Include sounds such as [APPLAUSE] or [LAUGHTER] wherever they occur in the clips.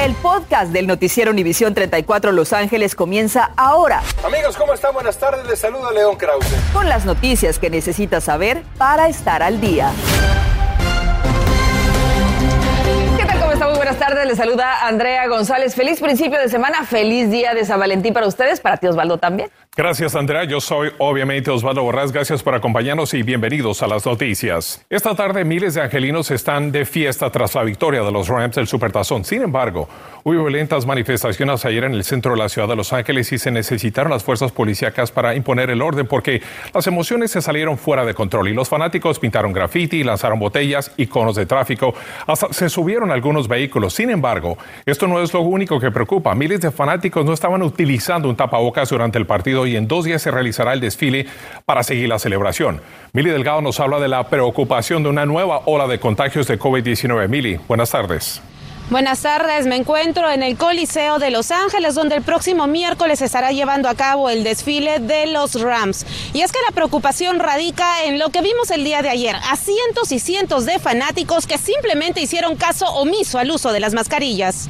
El podcast del noticiero Univisión 34 Los Ángeles comienza ahora. Amigos, ¿cómo están? Buenas tardes. Les saluda León Krause. Con las noticias que necesitas saber para estar al día. ¿Qué tal? ¿Cómo? Muy buenas tardes. Les saluda Andrea González. Feliz principio de semana. Feliz día de San Valentín para ustedes, para ti Osvaldo también. Gracias, Andrea. Yo soy obviamente Osvaldo Borrás. Gracias por acompañarnos y bienvenidos a las noticias. Esta tarde miles de angelinos están de fiesta tras la victoria de los Rams del Supertazón. Sin embargo, hubo violentas manifestaciones ayer en el centro de la ciudad de Los Ángeles y se necesitaron las fuerzas policíacas para imponer el orden porque las emociones se salieron fuera de control y los fanáticos pintaron graffiti, lanzaron botellas y conos de tráfico, hasta se subieron algunos vehículos. Sin embargo, esto no es lo único que preocupa. Miles de fanáticos no estaban utilizando un tapabocas durante el partido y en dos días se realizará el desfile para seguir la celebración. Mili Delgado nos habla de la preocupación de una nueva ola de contagios de COVID-19. Mili, buenas tardes. Buenas tardes, me encuentro en el Coliseo de Los Ángeles, donde el próximo miércoles se estará llevando a cabo el desfile de los Rams. Y es que la preocupación radica en lo que vimos el día de ayer, a cientos y cientos de fanáticos que simplemente hicieron caso omiso al uso de las mascarillas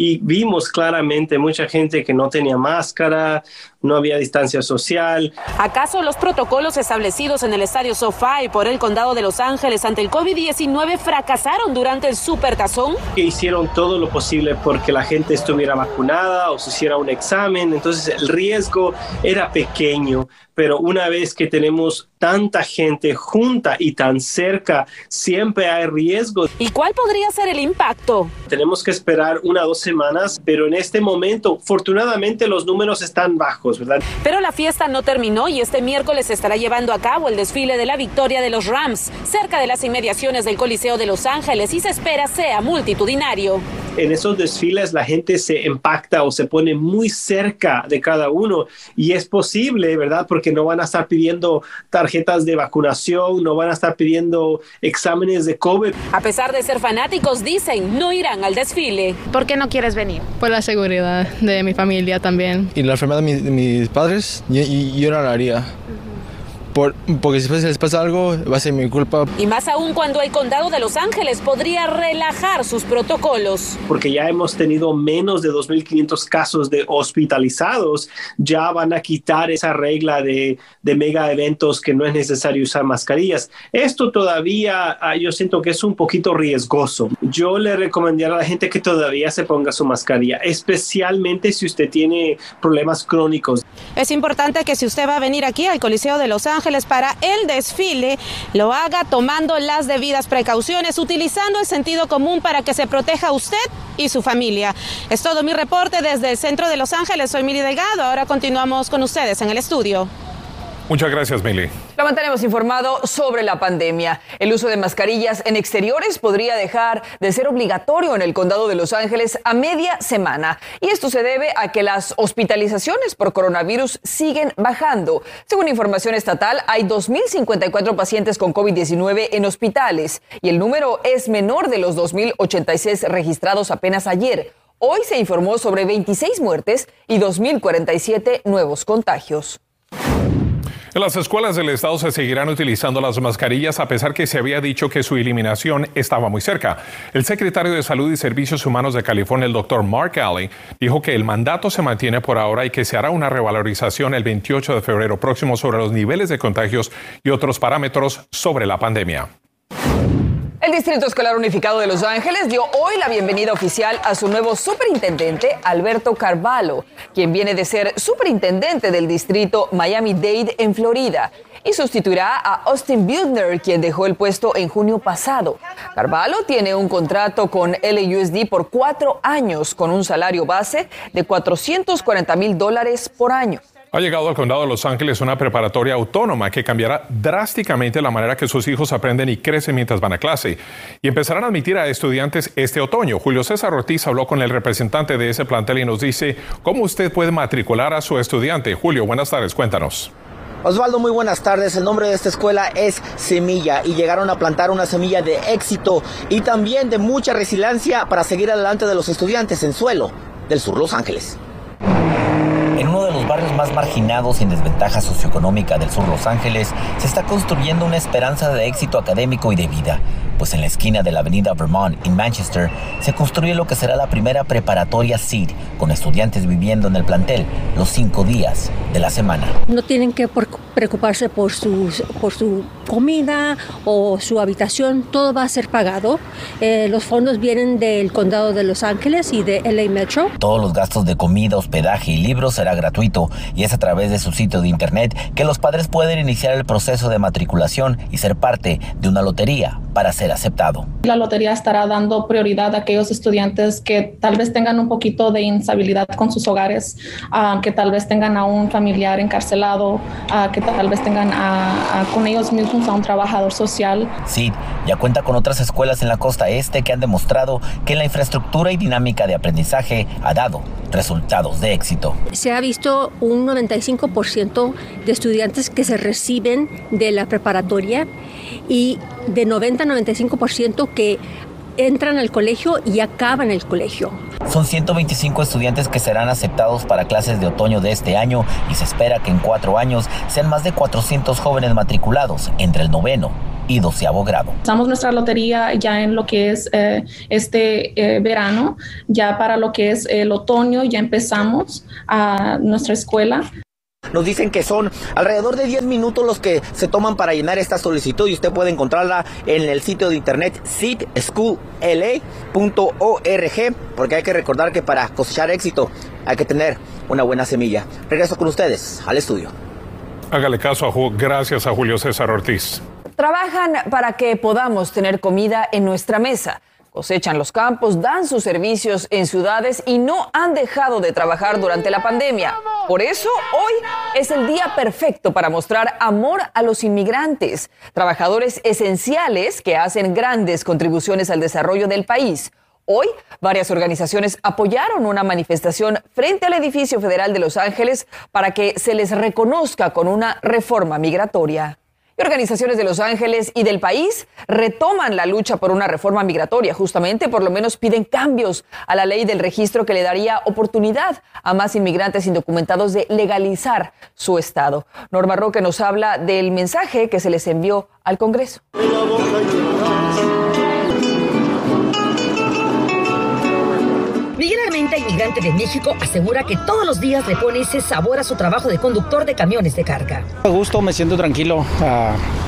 y vimos claramente mucha gente que no tenía máscara, no había distancia social. ¿Acaso los protocolos establecidos en el estadio SoFi por el condado de Los Ángeles ante el COVID-19 fracasaron durante el supertazón? Que hicieron todo lo posible porque la gente estuviera vacunada o se hiciera un examen, entonces el riesgo era pequeño, pero una vez que tenemos tanta gente junta y tan cerca, siempre hay riesgos. ¿Y cuál podría ser el impacto? Tenemos que esperar una o dos semanas, pero en este momento, afortunadamente, los números están bajos, ¿verdad? Pero la fiesta no terminó y este miércoles estará llevando a cabo el desfile de la victoria de los Rams cerca de las inmediaciones del Coliseo de Los Ángeles y se espera sea multitudinario. En esos desfiles la gente se impacta o se pone muy cerca de cada uno y es posible, ¿verdad? Porque no van a estar pidiendo tarjetas de vacunación, no van a estar pidiendo exámenes de COVID. A pesar de ser fanáticos, dicen no irán al desfile. ¿Por qué no quieres venir? Por la seguridad de mi familia también. Y la enfermedad de, mis padres, yo, yo no la haría porque si les pasa algo, va a ser mi culpa. Y más aún cuando el condado de Los Ángeles podría relajar sus protocolos. Porque ya hemos tenido menos de 2.500 casos de hospitalizados, ya van a quitar esa regla de, de mega eventos que no es necesario usar mascarillas. Esto todavía ah, yo siento que es un poquito riesgoso. Yo le recomendaría a la gente que todavía se ponga su mascarilla, especialmente si usted tiene problemas crónicos. Es importante que si usted va a venir aquí al Coliseo de Los Ángeles, Ángeles para el desfile lo haga tomando las debidas precauciones, utilizando el sentido común para que se proteja usted y su familia. Es todo mi reporte desde el centro de Los Ángeles. Soy Miri Delgado. Ahora continuamos con ustedes en el estudio. Muchas gracias, Mili. Lo mantenemos informado sobre la pandemia. El uso de mascarillas en exteriores podría dejar de ser obligatorio en el condado de Los Ángeles a media semana. Y esto se debe a que las hospitalizaciones por coronavirus siguen bajando. Según información estatal, hay 2.054 pacientes con COVID-19 en hospitales y el número es menor de los 2.086 registrados apenas ayer. Hoy se informó sobre 26 muertes y 2.047 nuevos contagios. En las escuelas del estado se seguirán utilizando las mascarillas a pesar que se había dicho que su eliminación estaba muy cerca. El secretario de Salud y Servicios Humanos de California, el doctor Mark Alley, dijo que el mandato se mantiene por ahora y que se hará una revalorización el 28 de febrero próximo sobre los niveles de contagios y otros parámetros sobre la pandemia. Distrito Escolar Unificado de Los Ángeles dio hoy la bienvenida oficial a su nuevo superintendente, Alberto Carvalho, quien viene de ser superintendente del distrito Miami-Dade en Florida y sustituirá a Austin Bildner, quien dejó el puesto en junio pasado. Carvalho tiene un contrato con LUSD por cuatro años con un salario base de 440 mil dólares por año. Ha llegado al condado de Los Ángeles una preparatoria autónoma que cambiará drásticamente la manera que sus hijos aprenden y crecen mientras van a clase. Y empezarán a admitir a estudiantes este otoño. Julio César Ortiz habló con el representante de ese plantel y nos dice cómo usted puede matricular a su estudiante. Julio, buenas tardes, cuéntanos. Osvaldo, muy buenas tardes. El nombre de esta escuela es Semilla y llegaron a plantar una semilla de éxito y también de mucha resiliencia para seguir adelante de los estudiantes en suelo del sur Los Ángeles. En uno de los barrios más marginados y en desventaja socioeconómica del sur Los Ángeles, se está construyendo una esperanza de éxito académico y de vida. pues en la esquina de la avenida Vermont en Manchester se construye lo que será la primera preparatoria SEED, con estudiantes viviendo en el plantel los cinco días de la semana. No tienen que preocuparse por, sus, por su comida o su habitación, todo va a ser pagado. Eh, los fondos vienen del condado de Los Ángeles y de LA Metro. Todos los gastos de comida, hospedaje y libros será gratuito y es a través de su sitio de internet que los padres pueden iniciar el proceso de matriculación y ser parte de una lotería para ser aceptado. La lotería estará dando prioridad a aquellos estudiantes que tal vez tengan un poquito de instabilidad con sus hogares, uh, que tal vez tengan a un familiar encarcelado, uh, que tal vez tengan a, a, con ellos mismos a un trabajador social. Sí, ya cuenta con otras escuelas en la costa este que han demostrado que la infraestructura y dinámica de aprendizaje ha dado resultados de éxito. Se ha visto un 95% de estudiantes que se reciben de la preparatoria y de 90 a 95% que entran al colegio y acaban el colegio. Son 125 estudiantes que serán aceptados para clases de otoño de este año y se espera que en cuatro años sean más de 400 jóvenes matriculados entre el noveno y doceavo grado. Usamos nuestra lotería ya en lo que es eh, este eh, verano, ya para lo que es el otoño ya empezamos a nuestra escuela. Nos dicen que son alrededor de 10 minutos los que se toman para llenar esta solicitud y usted puede encontrarla en el sitio de internet seedschoolla.org porque hay que recordar que para cosechar éxito hay que tener una buena semilla. Regreso con ustedes al estudio. Hágale caso a gracias a Julio César Ortiz. Trabajan para que podamos tener comida en nuestra mesa. Cosechan los campos, dan sus servicios en ciudades y no han dejado de trabajar durante la pandemia. Por eso hoy es el día perfecto para mostrar amor a los inmigrantes, trabajadores esenciales que hacen grandes contribuciones al desarrollo del país. Hoy, varias organizaciones apoyaron una manifestación frente al edificio federal de Los Ángeles para que se les reconozca con una reforma migratoria. Organizaciones de Los Ángeles y del país retoman la lucha por una reforma migratoria. Justamente, por lo menos piden cambios a la ley del registro que le daría oportunidad a más inmigrantes indocumentados de legalizar su estado. Norma Roque nos habla del mensaje que se les envió al Congreso. Miguel Armenta, inmigrante de México, asegura que todos los días le pone ese sabor a su trabajo de conductor de camiones de carga. A gusto, me siento tranquilo, uh,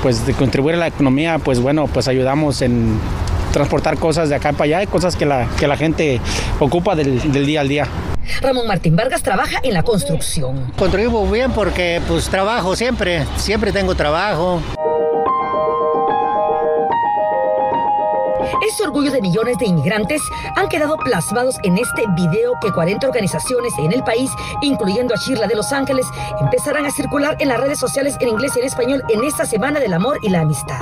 pues de contribuir a la economía, pues bueno, pues ayudamos en transportar cosas de acá para allá, cosas que la, que la gente ocupa del, del día al día. Ramón Martín Vargas trabaja en la construcción. Contribuyo bien porque pues trabajo siempre, siempre tengo trabajo. Millones de inmigrantes han quedado plasmados en este video que 40 organizaciones en el país, incluyendo a Shirla de Los Ángeles, empezarán a circular en las redes sociales en inglés y en español en esta Semana del Amor y la Amistad.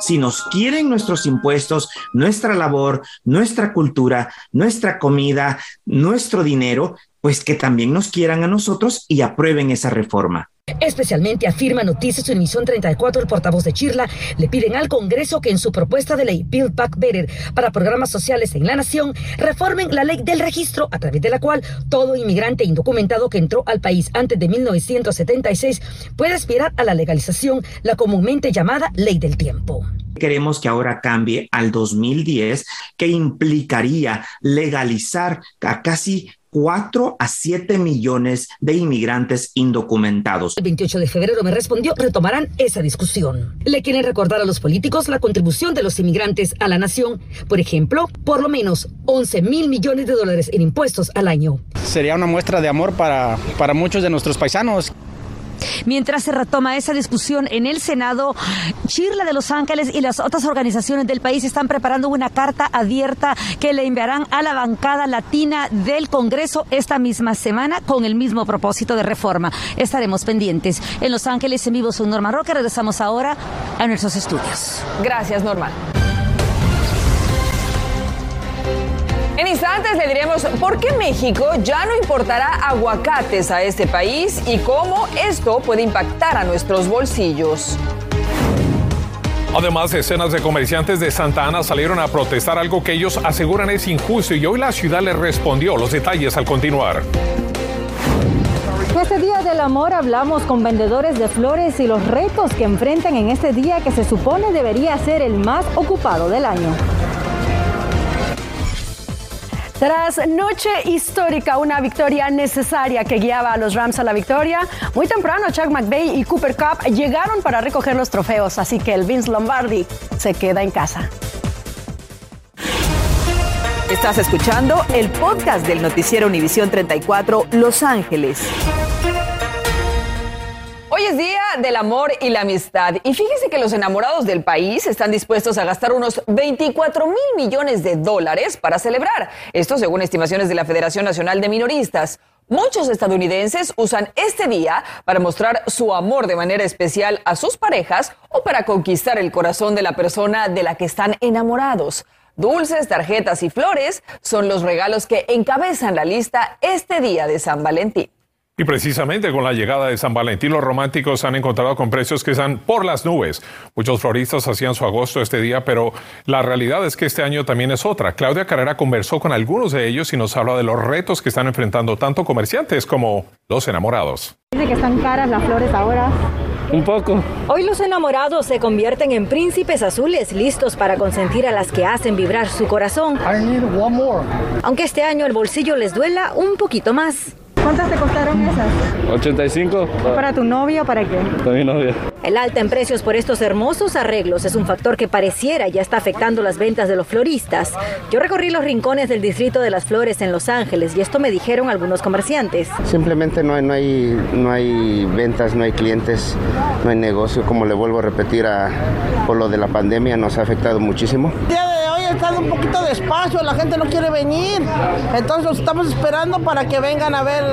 Si nos quieren nuestros impuestos, nuestra labor, nuestra cultura, nuestra comida, nuestro dinero, pues que también nos quieran a nosotros y aprueben esa reforma. Especialmente afirma Noticias su emisión 34 el portavoz de Chirla le piden al Congreso que en su propuesta de ley Build Back Better para programas sociales en la nación reformen la ley del registro a través de la cual todo inmigrante indocumentado que entró al país antes de 1976 puede aspirar a la legalización, la comúnmente llamada ley del tiempo. Queremos que ahora cambie al 2010, que implicaría legalizar a casi 4 a 7 millones de inmigrantes indocumentados. El 28 de febrero me respondió, retomarán esa discusión. Le quieren recordar a los políticos la contribución de los inmigrantes a la nación. Por ejemplo, por lo menos 11 mil millones de dólares en impuestos al año. Sería una muestra de amor para, para muchos de nuestros paisanos. Mientras se retoma esa discusión en el Senado, Chirla de Los Ángeles y las otras organizaciones del país están preparando una carta abierta que le enviarán a la bancada latina del Congreso esta misma semana con el mismo propósito de reforma. Estaremos pendientes. En Los Ángeles, en vivo, soy Norma Roca. Regresamos ahora a nuestros estudios. Gracias, Norma. En instantes le diremos por qué México ya no importará aguacates a este país y cómo esto puede impactar a nuestros bolsillos. Además, decenas de comerciantes de Santa Ana salieron a protestar algo que ellos aseguran es injusto y hoy la ciudad les respondió. Los detalles al continuar. este Día del Amor hablamos con vendedores de flores y los retos que enfrentan en este día que se supone debería ser el más ocupado del año. Tras noche histórica, una victoria necesaria que guiaba a los Rams a la victoria, muy temprano Chuck McVay y Cooper Cup llegaron para recoger los trofeos, así que el Vince Lombardi se queda en casa. Estás escuchando el podcast del noticiero Univisión 34 Los Ángeles. Hoy es día del amor y la amistad y fíjese que los enamorados del país están dispuestos a gastar unos 24 mil millones de dólares para celebrar. Esto según estimaciones de la Federación Nacional de Minoristas. Muchos estadounidenses usan este día para mostrar su amor de manera especial a sus parejas o para conquistar el corazón de la persona de la que están enamorados. Dulces, tarjetas y flores son los regalos que encabezan la lista este día de San Valentín. Y precisamente con la llegada de San Valentín, los románticos han encontrado con precios que están por las nubes. Muchos floristas hacían su agosto este día, pero la realidad es que este año también es otra. Claudia Carrera conversó con algunos de ellos y nos habla de los retos que están enfrentando tanto comerciantes como los enamorados. Dice que están caras las flores ahora. Un poco. Hoy los enamorados se convierten en príncipes azules listos para consentir a las que hacen vibrar su corazón. Aunque este año el bolsillo les duela un poquito más. ¿Cuántas te costaron esas? 85. ¿Para tu novia o para qué? Para mi novia. El alta en precios por estos hermosos arreglos es un factor que pareciera ya está afectando las ventas de los floristas. Yo recorrí los rincones del distrito de las flores en Los Ángeles y esto me dijeron algunos comerciantes. Simplemente no hay, no hay, no hay ventas, no hay clientes, no hay negocio. Como le vuelvo a repetir, a, por lo de la pandemia nos ha afectado muchísimo. Día de estado un poquito despacio, la gente no quiere venir. Entonces estamos esperando para que vengan a ver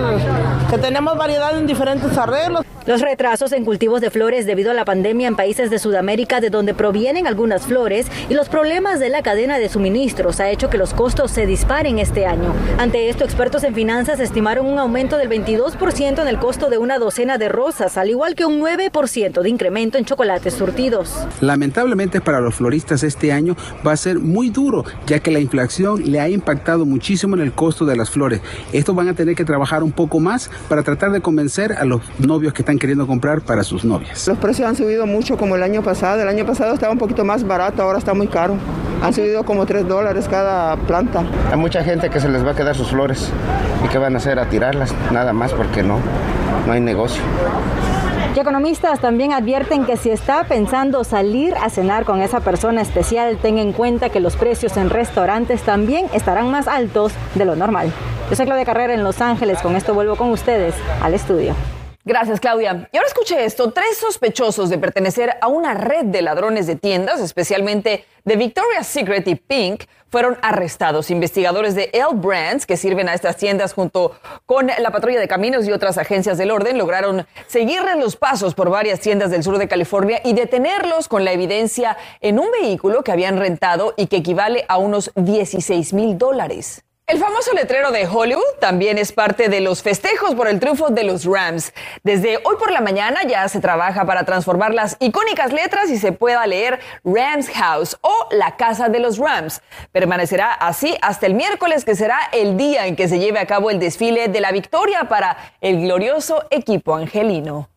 que tenemos variedad en diferentes arreglos. Los retrasos en cultivos de flores debido a la pandemia en países de Sudamérica de donde provienen algunas flores y los problemas de la cadena de suministros ha hecho que los costos se disparen este año. Ante esto, expertos en finanzas estimaron un aumento del 22% en el costo de una docena de rosas, al igual que un 9% de incremento en chocolates surtidos. Lamentablemente para los floristas este año va a ser muy duro, ya que la inflación le ha impactado muchísimo en el costo de las flores. Estos van a tener que trabajar un poco más para tratar de convencer a los novios que están queriendo comprar para sus novias. Los precios han subido mucho como el año pasado. El año pasado estaba un poquito más barato, ahora está muy caro. Han subido como 3 dólares cada planta. Hay mucha gente que se les va a quedar sus flores y que van a hacer a tirarlas, nada más porque no, no hay negocio. Economistas también advierten que si está pensando salir a cenar con esa persona especial, tenga en cuenta que los precios en restaurantes también estarán más altos de lo normal. Yo soy Claudia Carrera en Los Ángeles, con esto vuelvo con ustedes al estudio. Gracias, Claudia. Y ahora escuche esto. Tres sospechosos de pertenecer a una red de ladrones de tiendas, especialmente de Victoria's Secret y Pink, fueron arrestados. Investigadores de L Brands, que sirven a estas tiendas junto con la patrulla de caminos y otras agencias del orden, lograron seguirles los pasos por varias tiendas del sur de California y detenerlos con la evidencia en un vehículo que habían rentado y que equivale a unos 16 mil dólares. El famoso letrero de Hollywood también es parte de los festejos por el triunfo de los Rams. Desde hoy por la mañana ya se trabaja para transformar las icónicas letras y se pueda leer Rams House o la casa de los Rams. Permanecerá así hasta el miércoles, que será el día en que se lleve a cabo el desfile de la victoria para el glorioso equipo angelino.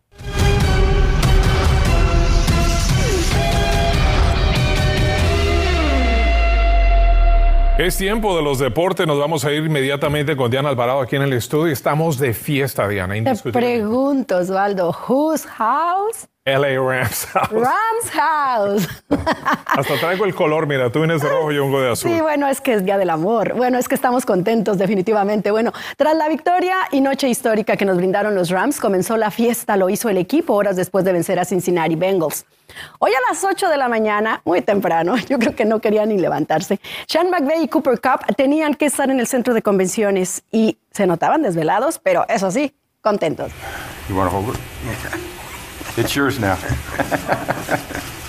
Es tiempo de los deportes. Nos vamos a ir inmediatamente con Diana Alvarado aquí en el estudio. Estamos de fiesta, Diana. Te pregunto, Osvaldo, whose house? LA Rams House. Rams House. [LAUGHS] Hasta traigo el color, mira, tú vienes de rojo y yo vengo de azul. Sí, bueno, es que es Día del Amor. Bueno, es que estamos contentos definitivamente. Bueno, tras la victoria y noche histórica que nos brindaron los Rams, comenzó la fiesta, lo hizo el equipo horas después de vencer a Cincinnati Bengals. Hoy a las 8 de la mañana, muy temprano, [LAUGHS] yo creo que no querían ni levantarse, Sean McVay y Cooper Cup tenían que estar en el centro de convenciones y se notaban desvelados, pero eso sí, contentos. You want to hold it? It's yours now. [LAUGHS]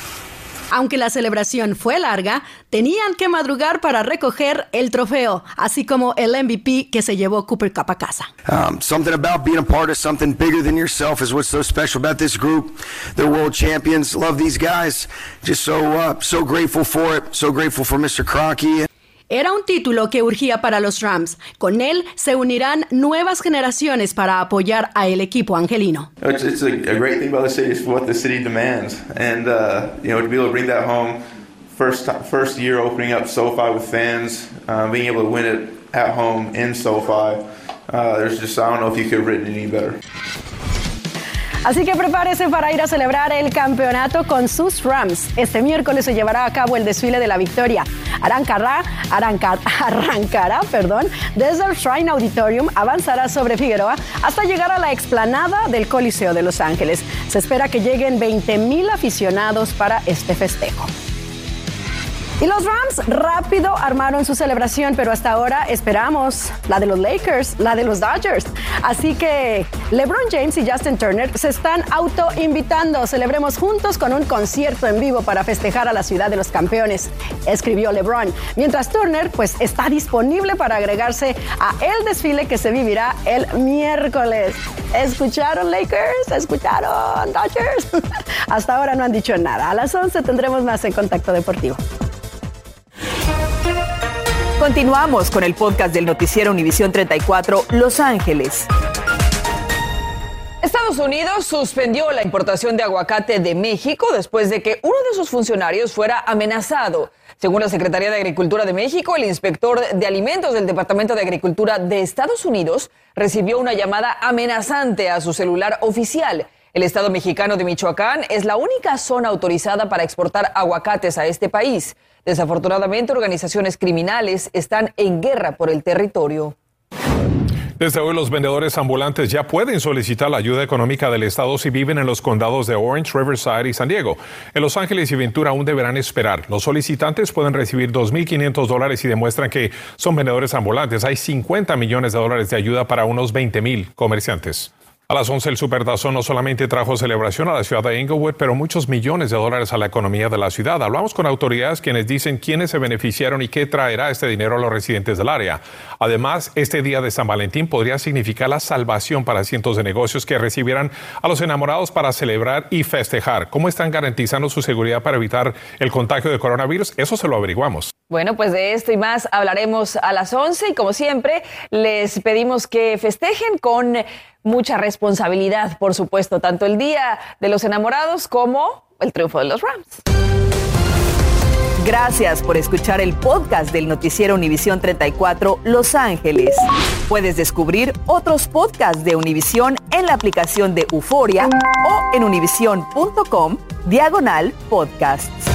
Aunque la celebración fue larga, tenían que madrugar para recoger el trofeo, así como el MVP que se llevó Cooper Cup a casa. Um, something about being a part of something bigger than yourself is what's so special about this group. They're world champions. Love these guys. Just so uh, so grateful for it. So grateful for Mr. Cronky. Era un título que urgía para los Rams. Con él se unirán nuevas generaciones para apoyar a el equipo angelino. It's, it's a, a, great thing about the city. It's what the city demands, and uh, you know to be able to bring that home. First first year opening up SoFi with fans, uh, being able to win it at home in SoFi. Uh, there's just I don't know if you could have written any better. Así que prepárese para ir a celebrar el campeonato con sus Rams. Este miércoles se llevará a cabo el desfile de la victoria. Arrancará, arrancar, [LAUGHS] arrancará perdón, desde el Shrine Auditorium, avanzará sobre Figueroa hasta llegar a la explanada del Coliseo de Los Ángeles. Se espera que lleguen 20 mil aficionados para este festejo. Y los Rams rápido armaron su celebración, pero hasta ahora esperamos la de los Lakers, la de los Dodgers. Así que LeBron James y Justin Turner se están autoinvitando. Celebremos juntos con un concierto en vivo para festejar a la ciudad de los campeones, escribió LeBron. Mientras Turner pues está disponible para agregarse a el desfile que se vivirá el miércoles. ¿Escucharon Lakers? ¿Escucharon Dodgers? [LAUGHS] hasta ahora no han dicho nada. A las 11 tendremos más en Contacto Deportivo. Continuamos con el podcast del noticiero Univisión 34 Los Ángeles. Estados Unidos suspendió la importación de aguacate de México después de que uno de sus funcionarios fuera amenazado. Según la Secretaría de Agricultura de México, el inspector de alimentos del Departamento de Agricultura de Estados Unidos recibió una llamada amenazante a su celular oficial. El Estado mexicano de Michoacán es la única zona autorizada para exportar aguacates a este país. Desafortunadamente, organizaciones criminales están en guerra por el territorio. Desde hoy los vendedores ambulantes ya pueden solicitar la ayuda económica del Estado si viven en los condados de Orange, Riverside y San Diego. En Los Ángeles y Ventura aún deberán esperar. Los solicitantes pueden recibir 2.500 dólares y demuestran que son vendedores ambulantes. Hay 50 millones de dólares de ayuda para unos 20.000 comerciantes. A las 11 el Supertazón no solamente trajo celebración a la ciudad de Inglewood, pero muchos millones de dólares a la economía de la ciudad. Hablamos con autoridades quienes dicen quiénes se beneficiaron y qué traerá este dinero a los residentes del área. Además, este día de San Valentín podría significar la salvación para cientos de negocios que recibieran a los enamorados para celebrar y festejar. ¿Cómo están garantizando su seguridad para evitar el contagio de coronavirus? Eso se lo averiguamos. Bueno, pues de esto y más hablaremos a las 11 y como siempre les pedimos que festejen con mucha responsabilidad, por supuesto, tanto el Día de los Enamorados como el triunfo de los Rams. Gracias por escuchar el podcast del noticiero Univisión 34 Los Ángeles. Puedes descubrir otros podcasts de Univisión en la aplicación de Euforia o en univision.com diagonal podcasts.